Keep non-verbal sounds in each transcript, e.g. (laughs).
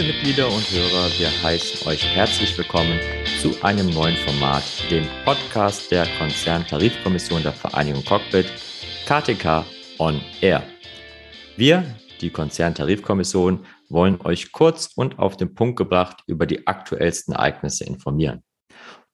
Liebe Mitglieder und Hörer, wir heißen euch herzlich willkommen zu einem neuen Format, dem Podcast der Konzerntarifkommission der Vereinigung Cockpit, KTK On Air. Wir, die Konzerntarifkommission, wollen euch kurz und auf den Punkt gebracht über die aktuellsten Ereignisse informieren.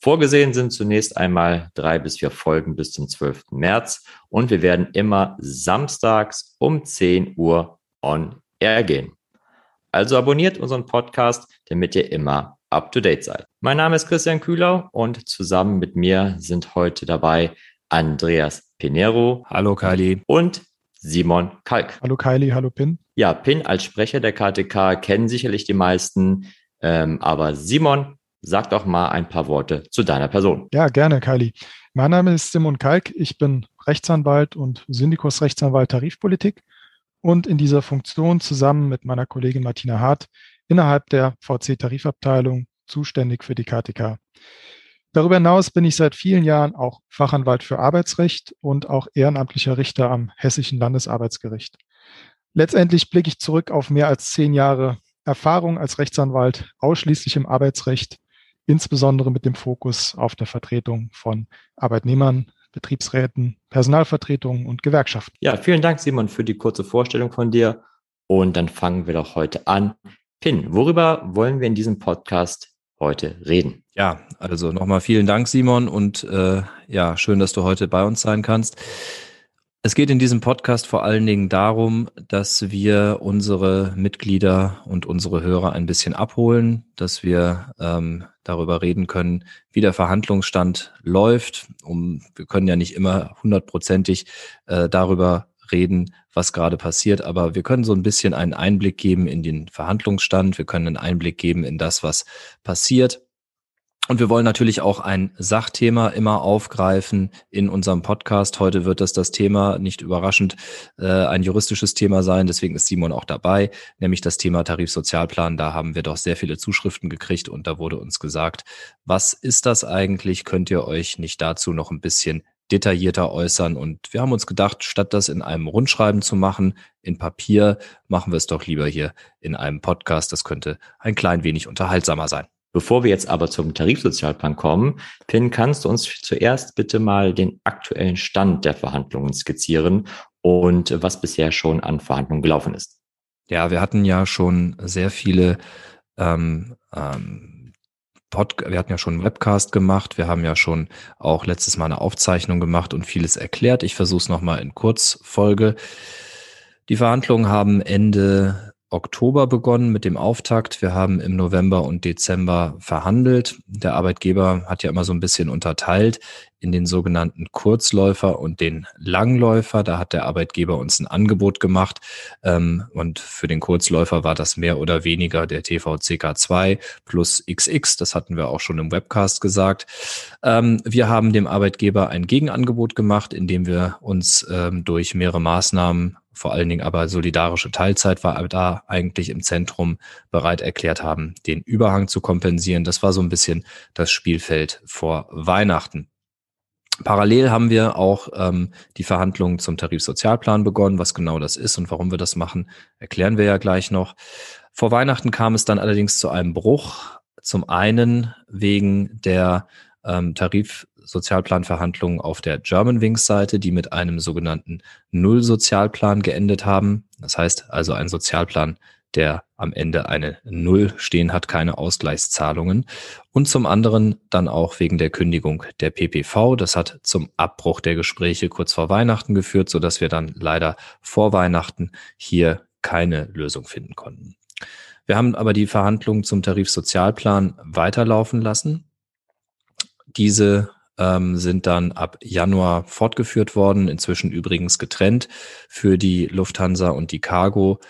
Vorgesehen sind zunächst einmal drei bis vier Folgen bis zum 12. März und wir werden immer samstags um 10 Uhr on air gehen. Also abonniert unseren Podcast, damit ihr immer up to date seid. Mein Name ist Christian Kühler und zusammen mit mir sind heute dabei Andreas Pinero. Hallo Kylie. Und Simon Kalk. Hallo Kylie, hallo Pin. Ja, Pin als Sprecher der KTK kennen sicherlich die meisten, ähm, aber Simon, sag doch mal ein paar Worte zu deiner Person. Ja, gerne, Kylie. Mein Name ist Simon Kalk. Ich bin Rechtsanwalt und Syndikus-Rechtsanwalt Tarifpolitik und in dieser Funktion zusammen mit meiner Kollegin Martina Hart innerhalb der VC-Tarifabteilung zuständig für die KTK. Darüber hinaus bin ich seit vielen Jahren auch Fachanwalt für Arbeitsrecht und auch ehrenamtlicher Richter am Hessischen Landesarbeitsgericht. Letztendlich blicke ich zurück auf mehr als zehn Jahre Erfahrung als Rechtsanwalt ausschließlich im Arbeitsrecht, insbesondere mit dem Fokus auf der Vertretung von Arbeitnehmern, Betriebsräten, Personalvertretungen und Gewerkschaften. Ja, vielen Dank, Simon, für die kurze Vorstellung von dir. Und dann fangen wir doch heute an. Pin, worüber wollen wir in diesem Podcast heute reden? Ja, also nochmal vielen Dank, Simon, und äh, ja, schön, dass du heute bei uns sein kannst. Es geht in diesem Podcast vor allen Dingen darum, dass wir unsere Mitglieder und unsere Hörer ein bisschen abholen, dass wir ähm, darüber reden können, wie der Verhandlungsstand läuft. Um, wir können ja nicht immer hundertprozentig äh, darüber reden, was gerade passiert, aber wir können so ein bisschen einen Einblick geben in den Verhandlungsstand. Wir können einen Einblick geben in das, was passiert und wir wollen natürlich auch ein Sachthema immer aufgreifen in unserem Podcast. Heute wird das das Thema, nicht überraschend, äh, ein juristisches Thema sein. Deswegen ist Simon auch dabei, nämlich das Thema Tarifsozialplan. Da haben wir doch sehr viele Zuschriften gekriegt und da wurde uns gesagt, was ist das eigentlich? Könnt ihr euch nicht dazu noch ein bisschen detaillierter äußern? Und wir haben uns gedacht, statt das in einem Rundschreiben zu machen, in Papier, machen wir es doch lieber hier in einem Podcast. Das könnte ein klein wenig unterhaltsamer sein. Bevor wir jetzt aber zum Tarifsozialplan kommen, Pin, kannst du uns zuerst bitte mal den aktuellen Stand der Verhandlungen skizzieren und was bisher schon an Verhandlungen gelaufen ist? Ja, wir hatten ja schon sehr viele ähm, ähm, Pod wir hatten ja schon einen Webcast gemacht, wir haben ja schon auch letztes Mal eine Aufzeichnung gemacht und vieles erklärt. Ich versuche es nochmal in Kurzfolge. Die Verhandlungen haben Ende Oktober begonnen mit dem Auftakt. Wir haben im November und Dezember verhandelt. Der Arbeitgeber hat ja immer so ein bisschen unterteilt in den sogenannten Kurzläufer und den Langläufer. Da hat der Arbeitgeber uns ein Angebot gemacht. Ähm, und für den Kurzläufer war das mehr oder weniger der TVCK2 plus XX. Das hatten wir auch schon im Webcast gesagt. Ähm, wir haben dem Arbeitgeber ein Gegenangebot gemacht, indem wir uns ähm, durch mehrere Maßnahmen vor allen Dingen aber solidarische Teilzeit war da eigentlich im Zentrum bereit erklärt haben, den Überhang zu kompensieren. Das war so ein bisschen das Spielfeld vor Weihnachten. Parallel haben wir auch ähm, die Verhandlungen zum Tarifsozialplan begonnen. Was genau das ist und warum wir das machen, erklären wir ja gleich noch. Vor Weihnachten kam es dann allerdings zu einem Bruch. Zum einen wegen der ähm, Tarif Sozialplanverhandlungen auf der German Wings Seite, die mit einem sogenannten Null-Sozialplan geendet haben. Das heißt also ein Sozialplan, der am Ende eine Null stehen hat, keine Ausgleichszahlungen. Und zum anderen dann auch wegen der Kündigung der PPV. Das hat zum Abbruch der Gespräche kurz vor Weihnachten geführt, so dass wir dann leider vor Weihnachten hier keine Lösung finden konnten. Wir haben aber die Verhandlungen zum Tarifsozialplan weiterlaufen lassen. Diese ähm, sind dann ab Januar fortgeführt worden, inzwischen übrigens getrennt für die Lufthansa und die Cargo,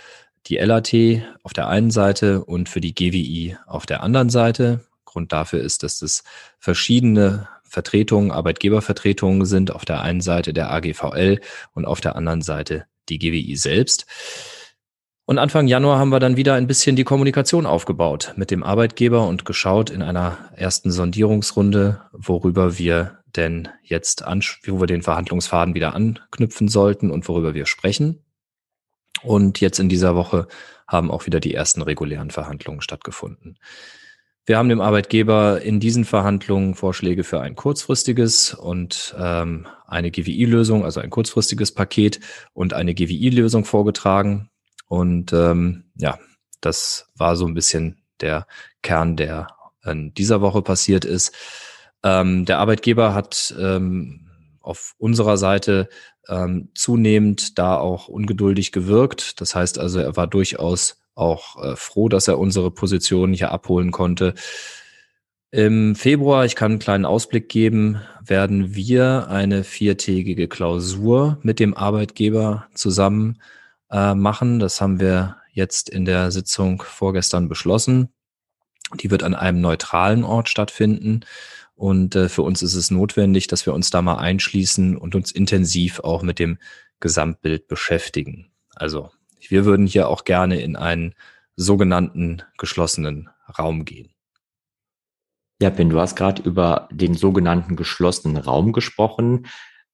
die LAT auf der einen Seite und für die GWI auf der anderen Seite. Grund dafür ist, dass es verschiedene Vertretungen, Arbeitgebervertretungen sind, auf der einen Seite der AGVL und auf der anderen Seite die GWI selbst. Und Anfang Januar haben wir dann wieder ein bisschen die Kommunikation aufgebaut mit dem Arbeitgeber und geschaut in einer ersten Sondierungsrunde, worüber wir denn jetzt, an, wo wir den Verhandlungsfaden wieder anknüpfen sollten und worüber wir sprechen. Und jetzt in dieser Woche haben auch wieder die ersten regulären Verhandlungen stattgefunden. Wir haben dem Arbeitgeber in diesen Verhandlungen Vorschläge für ein kurzfristiges und ähm, eine GWI-Lösung, also ein kurzfristiges Paket und eine GWI-Lösung vorgetragen. Und ähm, ja, das war so ein bisschen der Kern, der in dieser Woche passiert ist. Ähm, der Arbeitgeber hat ähm, auf unserer Seite ähm, zunehmend da auch ungeduldig gewirkt. Das heißt also, er war durchaus auch äh, froh, dass er unsere Position hier abholen konnte. Im Februar, ich kann einen kleinen Ausblick geben, werden wir eine viertägige Klausur mit dem Arbeitgeber zusammen äh, machen. Das haben wir jetzt in der Sitzung vorgestern beschlossen. Die wird an einem neutralen Ort stattfinden. Und äh, für uns ist es notwendig, dass wir uns da mal einschließen und uns intensiv auch mit dem Gesamtbild beschäftigen. Also wir würden hier auch gerne in einen sogenannten geschlossenen Raum gehen. Ja, Ben, du hast gerade über den sogenannten geschlossenen Raum gesprochen.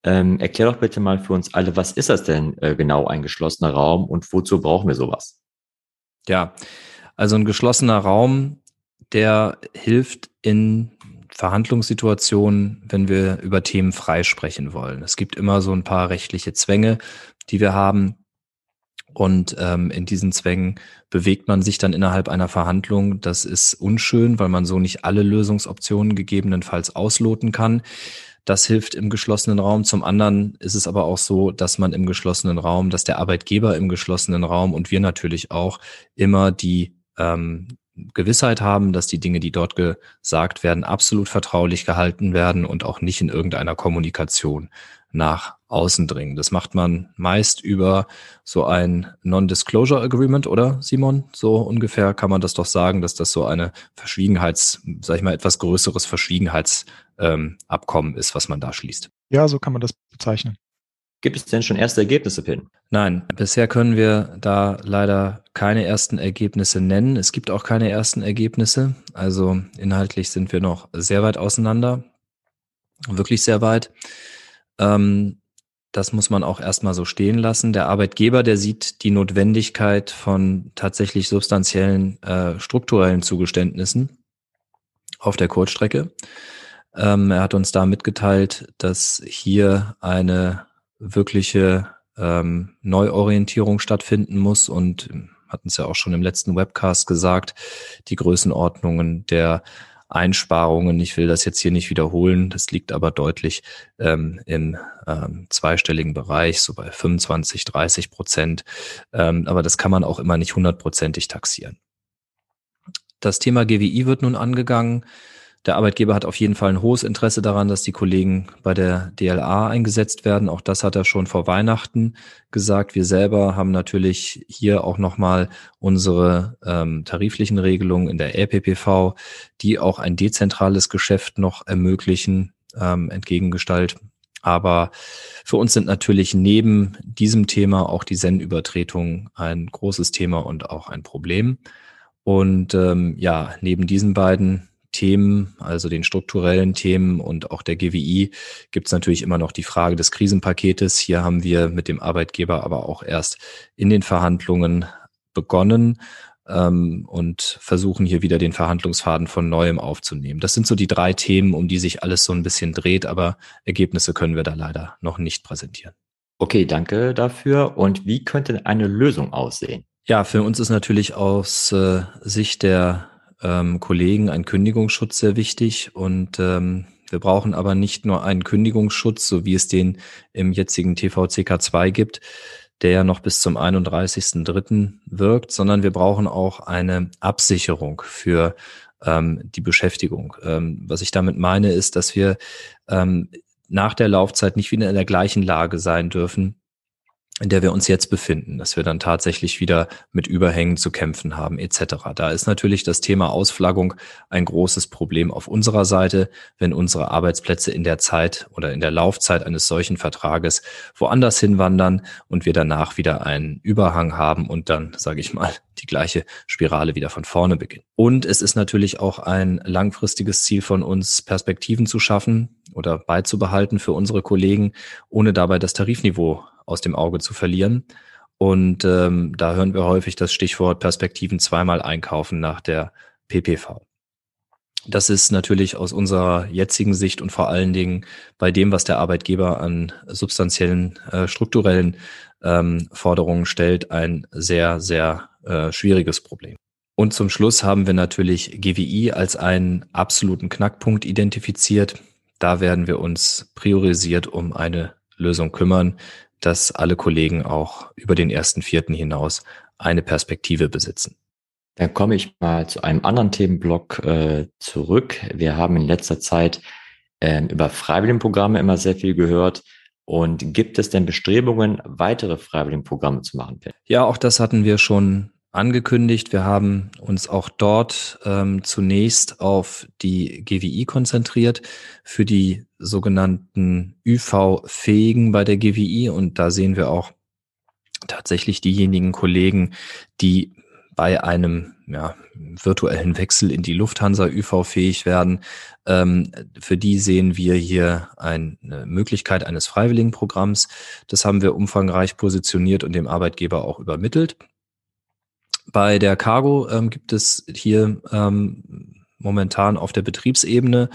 Ähm, erklär doch bitte mal für uns alle, was ist das denn äh, genau ein geschlossener Raum und wozu brauchen wir sowas? Ja, also ein geschlossener Raum, der hilft in Verhandlungssituationen, wenn wir über Themen frei sprechen wollen. Es gibt immer so ein paar rechtliche Zwänge, die wir haben. Und ähm, in diesen Zwängen bewegt man sich dann innerhalb einer Verhandlung. Das ist unschön, weil man so nicht alle Lösungsoptionen gegebenenfalls ausloten kann. Das hilft im geschlossenen Raum. Zum anderen ist es aber auch so, dass man im geschlossenen Raum, dass der Arbeitgeber im geschlossenen Raum und wir natürlich auch immer die ähm, Gewissheit haben, dass die Dinge, die dort gesagt werden, absolut vertraulich gehalten werden und auch nicht in irgendeiner Kommunikation nach außen dringen. Das macht man meist über so ein Non-Disclosure Agreement, oder Simon? So ungefähr kann man das doch sagen, dass das so eine Verschwiegenheits, sag ich mal, etwas größeres Verschwiegenheitsabkommen ähm, ist, was man da schließt. Ja, so kann man das bezeichnen. Gibt es denn schon erste Ergebnisse, Pin? Nein, bisher können wir da leider keine ersten Ergebnisse nennen. Es gibt auch keine ersten Ergebnisse. Also inhaltlich sind wir noch sehr weit auseinander. Wirklich sehr weit. Ähm, das muss man auch erstmal so stehen lassen. Der Arbeitgeber, der sieht die Notwendigkeit von tatsächlich substanziellen äh, strukturellen Zugeständnissen auf der Kurzstrecke. Ähm, er hat uns da mitgeteilt, dass hier eine wirkliche ähm, Neuorientierung stattfinden muss und hatten es ja auch schon im letzten Webcast gesagt, die Größenordnungen der Einsparungen. Ich will das jetzt hier nicht wiederholen. Das liegt aber deutlich ähm, im ähm, zweistelligen Bereich, so bei 25, 30 Prozent. Ähm, aber das kann man auch immer nicht hundertprozentig taxieren. Das Thema GWI wird nun angegangen. Der Arbeitgeber hat auf jeden Fall ein hohes Interesse daran, dass die Kollegen bei der DLA eingesetzt werden. Auch das hat er schon vor Weihnachten gesagt. Wir selber haben natürlich hier auch nochmal unsere ähm, tariflichen Regelungen in der LPPV, die auch ein dezentrales Geschäft noch ermöglichen, ähm, entgegengestalt. Aber für uns sind natürlich neben diesem Thema auch die Zen-Übertretungen ein großes Thema und auch ein Problem. Und ähm, ja, neben diesen beiden Themen, also den strukturellen Themen und auch der GWI, gibt es natürlich immer noch die Frage des Krisenpaketes. Hier haben wir mit dem Arbeitgeber aber auch erst in den Verhandlungen begonnen ähm, und versuchen hier wieder den Verhandlungsfaden von neuem aufzunehmen. Das sind so die drei Themen, um die sich alles so ein bisschen dreht, aber Ergebnisse können wir da leider noch nicht präsentieren. Okay, danke dafür. Und wie könnte eine Lösung aussehen? Ja, für uns ist natürlich aus äh, Sicht der ähm, Kollegen ein Kündigungsschutz sehr wichtig und ähm, wir brauchen aber nicht nur einen Kündigungsschutz, so wie es den im jetzigen TVCK 2 gibt, der ja noch bis zum 31.03. wirkt, sondern wir brauchen auch eine Absicherung für ähm, die Beschäftigung. Ähm, was ich damit meine, ist, dass wir ähm, nach der Laufzeit nicht wieder in der gleichen Lage sein dürfen, in der wir uns jetzt befinden, dass wir dann tatsächlich wieder mit Überhängen zu kämpfen haben etc. Da ist natürlich das Thema Ausflaggung ein großes Problem auf unserer Seite, wenn unsere Arbeitsplätze in der Zeit oder in der Laufzeit eines solchen Vertrages woanders hinwandern und wir danach wieder einen Überhang haben und dann, sage ich mal, die gleiche Spirale wieder von vorne beginnt. Und es ist natürlich auch ein langfristiges Ziel von uns, Perspektiven zu schaffen oder beizubehalten für unsere Kollegen, ohne dabei das Tarifniveau aus dem Auge zu verlieren. Und ähm, da hören wir häufig das Stichwort Perspektiven zweimal einkaufen nach der PPV. Das ist natürlich aus unserer jetzigen Sicht und vor allen Dingen bei dem, was der Arbeitgeber an substanziellen, äh, strukturellen ähm, Forderungen stellt, ein sehr, sehr äh, schwieriges Problem. Und zum Schluss haben wir natürlich GWI als einen absoluten Knackpunkt identifiziert. Da werden wir uns priorisiert um eine Lösung kümmern, dass alle Kollegen auch über den ersten Vierten hinaus eine Perspektive besitzen. Dann komme ich mal zu einem anderen Themenblock äh, zurück. Wir haben in letzter Zeit äh, über Freiwilligenprogramme immer sehr viel gehört. Und gibt es denn Bestrebungen, weitere Freiwilligenprogramme zu machen? Ja, auch das hatten wir schon angekündigt. Wir haben uns auch dort ähm, zunächst auf die GWI konzentriert für die sogenannten ÜV-Fähigen bei der GWI. Und da sehen wir auch tatsächlich diejenigen Kollegen, die bei einem ja, virtuellen Wechsel in die Lufthansa ÜV fähig werden. Ähm, für die sehen wir hier eine Möglichkeit eines Freiwilligenprogramms. Das haben wir umfangreich positioniert und dem Arbeitgeber auch übermittelt. Bei der Cargo ähm, gibt es hier ähm, momentan auf der Betriebsebene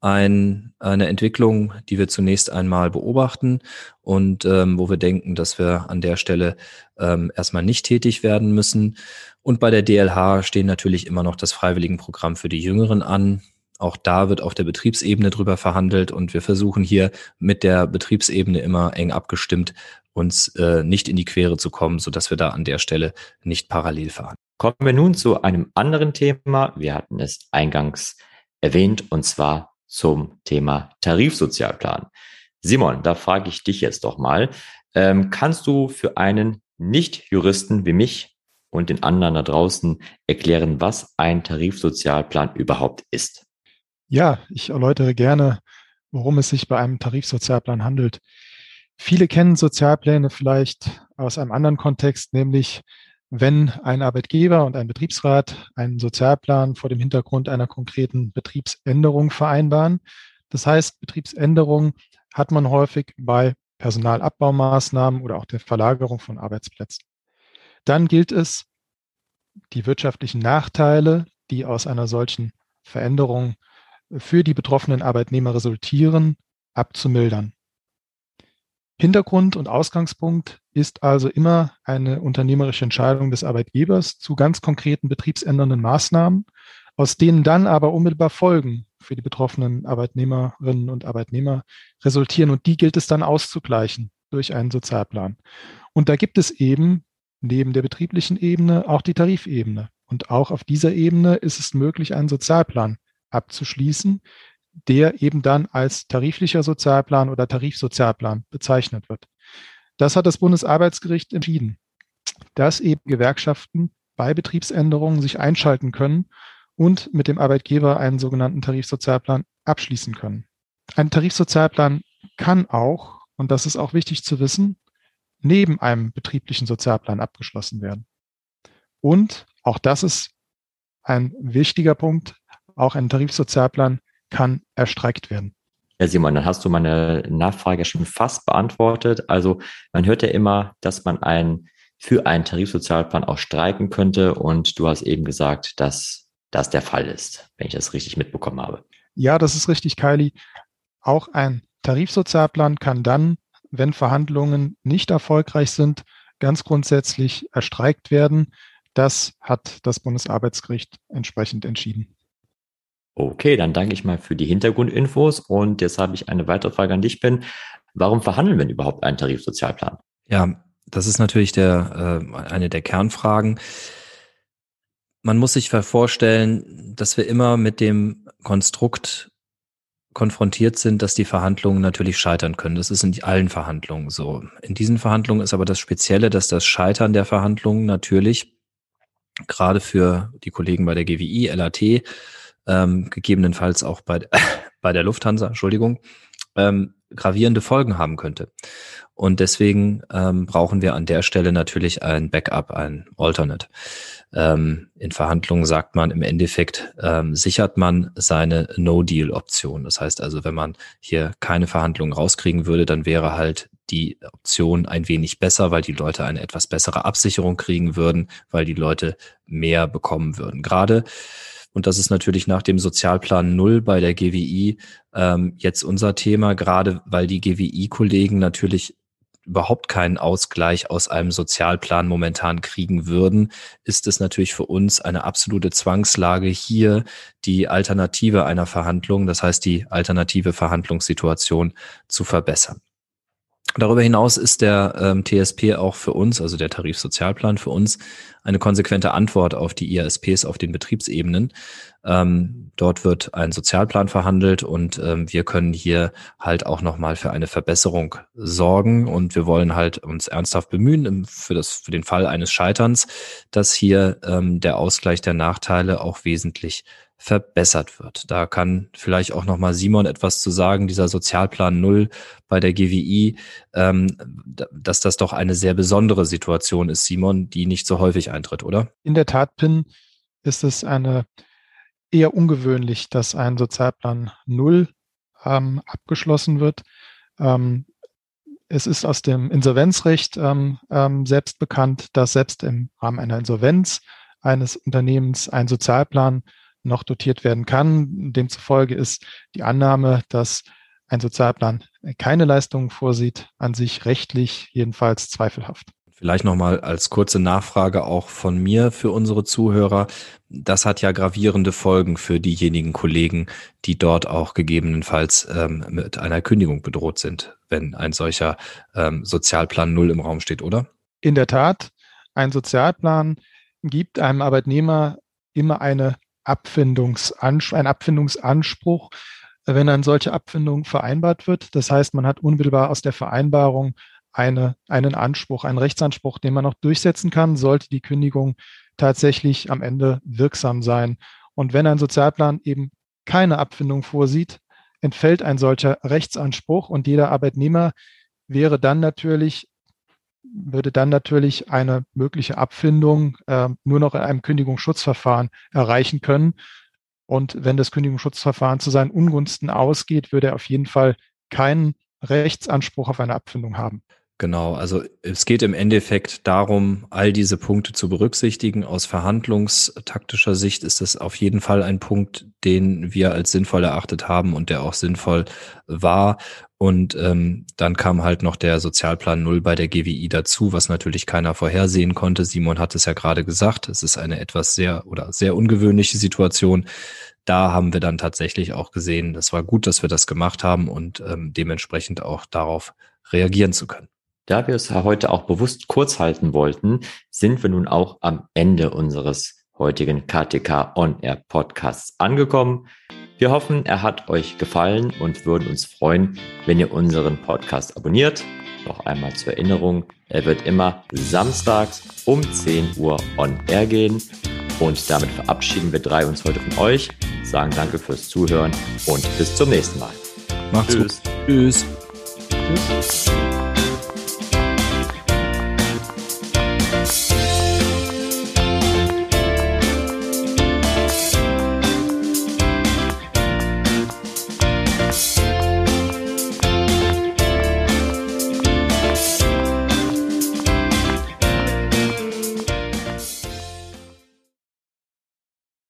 ein, eine Entwicklung, die wir zunächst einmal beobachten und ähm, wo wir denken, dass wir an der Stelle ähm, erstmal nicht tätig werden müssen. Und bei der DLH stehen natürlich immer noch das Freiwilligenprogramm für die Jüngeren an. Auch da wird auf der Betriebsebene drüber verhandelt und wir versuchen hier mit der Betriebsebene immer eng abgestimmt uns äh, nicht in die Quere zu kommen, so dass wir da an der Stelle nicht parallel fahren. Kommen wir nun zu einem anderen Thema. Wir hatten es eingangs erwähnt und zwar zum Thema Tarifsozialplan. Simon, da frage ich dich jetzt doch mal, ähm, kannst du für einen Nicht-Juristen wie mich und den anderen da draußen erklären, was ein Tarifsozialplan überhaupt ist. Ja, ich erläutere gerne, worum es sich bei einem Tarifsozialplan handelt. Viele kennen Sozialpläne vielleicht aus einem anderen Kontext, nämlich wenn ein Arbeitgeber und ein Betriebsrat einen Sozialplan vor dem Hintergrund einer konkreten Betriebsänderung vereinbaren. Das heißt, Betriebsänderung hat man häufig bei Personalabbaumaßnahmen oder auch der Verlagerung von Arbeitsplätzen. Dann gilt es, die wirtschaftlichen Nachteile, die aus einer solchen Veränderung für die betroffenen Arbeitnehmer resultieren, abzumildern. Hintergrund und Ausgangspunkt ist also immer eine unternehmerische Entscheidung des Arbeitgebers zu ganz konkreten betriebsändernden Maßnahmen, aus denen dann aber unmittelbar Folgen für die betroffenen Arbeitnehmerinnen und Arbeitnehmer resultieren. Und die gilt es dann auszugleichen durch einen Sozialplan. Und da gibt es eben neben der betrieblichen Ebene auch die Tarifebene. Und auch auf dieser Ebene ist es möglich, einen Sozialplan abzuschließen, der eben dann als tariflicher Sozialplan oder Tarifsozialplan bezeichnet wird. Das hat das Bundesarbeitsgericht entschieden, dass eben Gewerkschaften bei Betriebsänderungen sich einschalten können und mit dem Arbeitgeber einen sogenannten Tarifsozialplan abschließen können. Ein Tarifsozialplan kann auch, und das ist auch wichtig zu wissen, neben einem betrieblichen Sozialplan abgeschlossen werden. Und auch das ist ein wichtiger Punkt, auch ein Tarifsozialplan kann erstreckt werden. Ja, Simon, dann hast du meine Nachfrage schon fast beantwortet. Also man hört ja immer, dass man einen, für einen Tarifsozialplan auch streiken könnte. Und du hast eben gesagt, dass das der Fall ist, wenn ich das richtig mitbekommen habe. Ja, das ist richtig, Kylie. Auch ein Tarifsozialplan kann dann wenn Verhandlungen nicht erfolgreich sind, ganz grundsätzlich erstreikt werden. Das hat das Bundesarbeitsgericht entsprechend entschieden. Okay, dann danke ich mal für die Hintergrundinfos und jetzt habe ich eine weitere Frage an dich, Ben. Warum verhandeln wir überhaupt einen Tarifsozialplan? Ja, das ist natürlich der, äh, eine der Kernfragen. Man muss sich vorstellen, dass wir immer mit dem Konstrukt konfrontiert sind, dass die Verhandlungen natürlich scheitern können. Das ist in allen Verhandlungen so. In diesen Verhandlungen ist aber das Spezielle, dass das Scheitern der Verhandlungen natürlich gerade für die Kollegen bei der GWI, LAT, ähm, gegebenenfalls auch bei, (laughs) bei der Lufthansa, Entschuldigung, ähm, gravierende Folgen haben könnte. Und deswegen ähm, brauchen wir an der Stelle natürlich ein Backup, ein Alternate. Ähm, in Verhandlungen sagt man im Endeffekt, ähm, sichert man seine No-Deal-Option. Das heißt also, wenn man hier keine Verhandlungen rauskriegen würde, dann wäre halt die Option ein wenig besser, weil die Leute eine etwas bessere Absicherung kriegen würden, weil die Leute mehr bekommen würden. Gerade und das ist natürlich nach dem Sozialplan Null bei der GWI ähm, jetzt unser Thema, gerade weil die GWI-Kollegen natürlich überhaupt keinen Ausgleich aus einem Sozialplan momentan kriegen würden, ist es natürlich für uns eine absolute Zwangslage, hier die Alternative einer Verhandlung, das heißt die alternative Verhandlungssituation zu verbessern. Darüber hinaus ist der ähm, TSP auch für uns, also der Tarifsozialplan für uns, eine konsequente Antwort auf die IASPs auf den Betriebsebenen. Ähm, dort wird ein Sozialplan verhandelt und ähm, wir können hier halt auch nochmal für eine Verbesserung sorgen und wir wollen halt uns ernsthaft bemühen für, das, für den Fall eines Scheiterns, dass hier ähm, der Ausgleich der Nachteile auch wesentlich verbessert wird. Da kann vielleicht auch nochmal Simon etwas zu sagen, dieser Sozialplan Null bei der GWI, ähm, dass das doch eine sehr besondere Situation ist, Simon, die nicht so häufig eintritt, oder? In der Tat, Pin, ist es eine eher ungewöhnlich, dass ein Sozialplan Null ähm, abgeschlossen wird. Ähm, es ist aus dem Insolvenzrecht ähm, ähm, selbst bekannt, dass selbst im Rahmen einer Insolvenz eines Unternehmens ein Sozialplan noch dotiert werden kann. Demzufolge ist die Annahme, dass ein Sozialplan keine Leistungen vorsieht, an sich rechtlich jedenfalls zweifelhaft. Vielleicht nochmal als kurze Nachfrage auch von mir für unsere Zuhörer. Das hat ja gravierende Folgen für diejenigen Kollegen, die dort auch gegebenenfalls ähm, mit einer Kündigung bedroht sind, wenn ein solcher ähm, Sozialplan Null im Raum steht, oder? In der Tat, ein Sozialplan gibt einem Arbeitnehmer immer eine Abfindungsanspruch, ein Abfindungsanspruch, wenn eine solche Abfindung vereinbart wird. Das heißt, man hat unmittelbar aus der Vereinbarung eine, einen Anspruch, einen Rechtsanspruch, den man noch durchsetzen kann, sollte die Kündigung tatsächlich am Ende wirksam sein. Und wenn ein Sozialplan eben keine Abfindung vorsieht, entfällt ein solcher Rechtsanspruch und jeder Arbeitnehmer wäre dann natürlich würde dann natürlich eine mögliche Abfindung äh, nur noch in einem Kündigungsschutzverfahren erreichen können. Und wenn das Kündigungsschutzverfahren zu seinen Ungunsten ausgeht, würde er auf jeden Fall keinen Rechtsanspruch auf eine Abfindung haben. Genau, also es geht im Endeffekt darum, all diese Punkte zu berücksichtigen. Aus verhandlungstaktischer Sicht ist das auf jeden Fall ein Punkt, den wir als sinnvoll erachtet haben und der auch sinnvoll war. Und ähm, dann kam halt noch der Sozialplan Null bei der GWI dazu, was natürlich keiner vorhersehen konnte. Simon hat es ja gerade gesagt, es ist eine etwas sehr oder sehr ungewöhnliche Situation. Da haben wir dann tatsächlich auch gesehen, das war gut, dass wir das gemacht haben und ähm, dementsprechend auch darauf reagieren zu können. Da wir es heute auch bewusst kurz halten wollten, sind wir nun auch am Ende unseres heutigen KTK On Air Podcasts angekommen. Wir hoffen, er hat euch gefallen und würden uns freuen, wenn ihr unseren Podcast abonniert. Noch einmal zur Erinnerung, er wird immer samstags um 10 Uhr on air gehen. Und damit verabschieden wir drei uns heute von euch, sagen danke fürs Zuhören und bis zum nächsten Mal. Macht's Tschüss. gut. Tschüss. Tschüss.